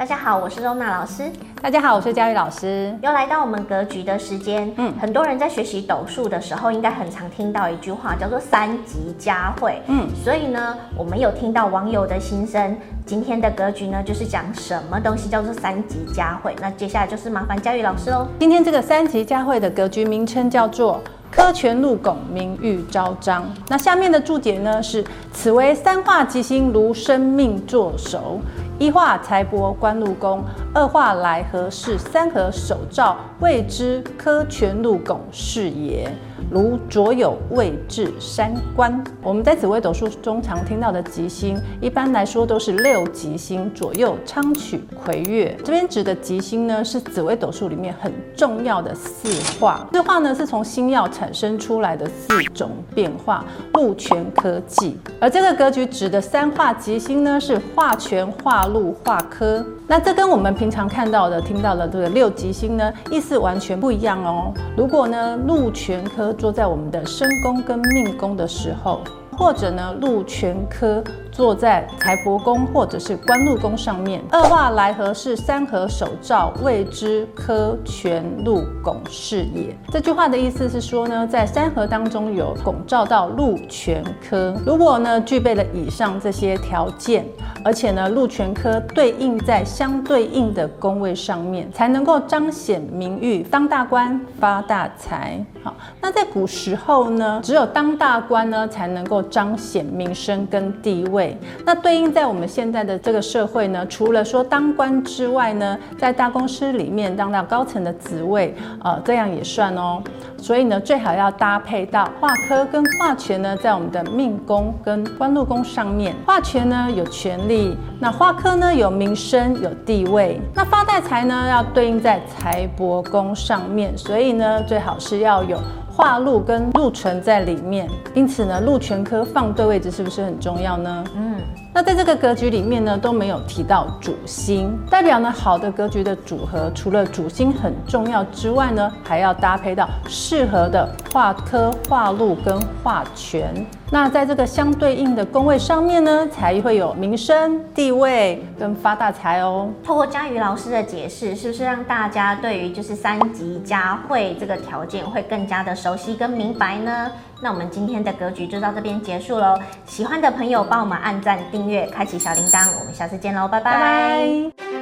大家好，我是柔娜老师。大家好，我是佳玉老师。又来到我们格局的时间。嗯，很多人在学习斗数的时候，应该很常听到一句话，叫做“三吉佳会”。嗯，所以呢，我们有听到网友的心声。今天的格局呢，就是讲什么东西叫做“三吉佳会”。那接下来就是麻烦佳玉老师喽。今天这个“三吉佳会”的格局名称叫做“科权禄拱，名誉昭彰”。那下面的注解呢是：此为三化吉星如生命坐守。一化财帛官禄宫，二化来合式，三合手照，谓之科权禄拱是也。如左有位置三官，我们在紫微斗数中常听到的吉星，一般来说都是六吉星，左右昌曲魁月。这边指的吉星呢，是紫微斗数里面很重要的四化。四化呢，是从星曜产生出来的四种变化，禄权科技。而这个格局指的三化吉星呢，是化权、化禄、化科。那这跟我们平常看到的、听到的这个六吉星呢，意思完全不一样哦。如果呢，禄全科坐在我们的身宫跟命宫的时候，或者呢，禄权科坐在财帛宫或者是官禄宫上面，二化来合是，三合守照，谓之科权禄拱是也。这句话的意思是说呢，在三合当中有拱照到禄权科，如果呢具备了以上这些条件，而且呢禄权科对应在相对应的宫位上面，才能够彰显名誉，当大官，发大财。好，那在古时候呢，只有当大官呢才能够。彰显名声跟地位，那对应在我们现在的这个社会呢，除了说当官之外呢，在大公司里面当到高层的职位，呃，这样也算哦。所以呢，最好要搭配到化科跟化权呢，在我们的命宫跟官禄宫上面。化权呢有权力，那化科呢有名声有地位，那发大财呢要对应在财帛宫上面。所以呢，最好是要有。化禄跟禄存在里面，因此呢，禄全科放对位置是不是很重要呢？嗯，那在这个格局里面呢，都没有提到主星，代表呢，好的格局的组合，除了主星很重要之外呢，还要搭配到适合的化科、化禄跟化权。那在这个相对应的宫位上面呢，才会有名声、地位跟发大财哦。透过佳瑜老师的解释，是不是让大家对于就是三级佳会这个条件会更加的熟悉跟明白呢？那我们今天的格局就到这边结束喽。喜欢的朋友帮我们按赞、订阅、开启小铃铛，我们下次见喽，拜拜。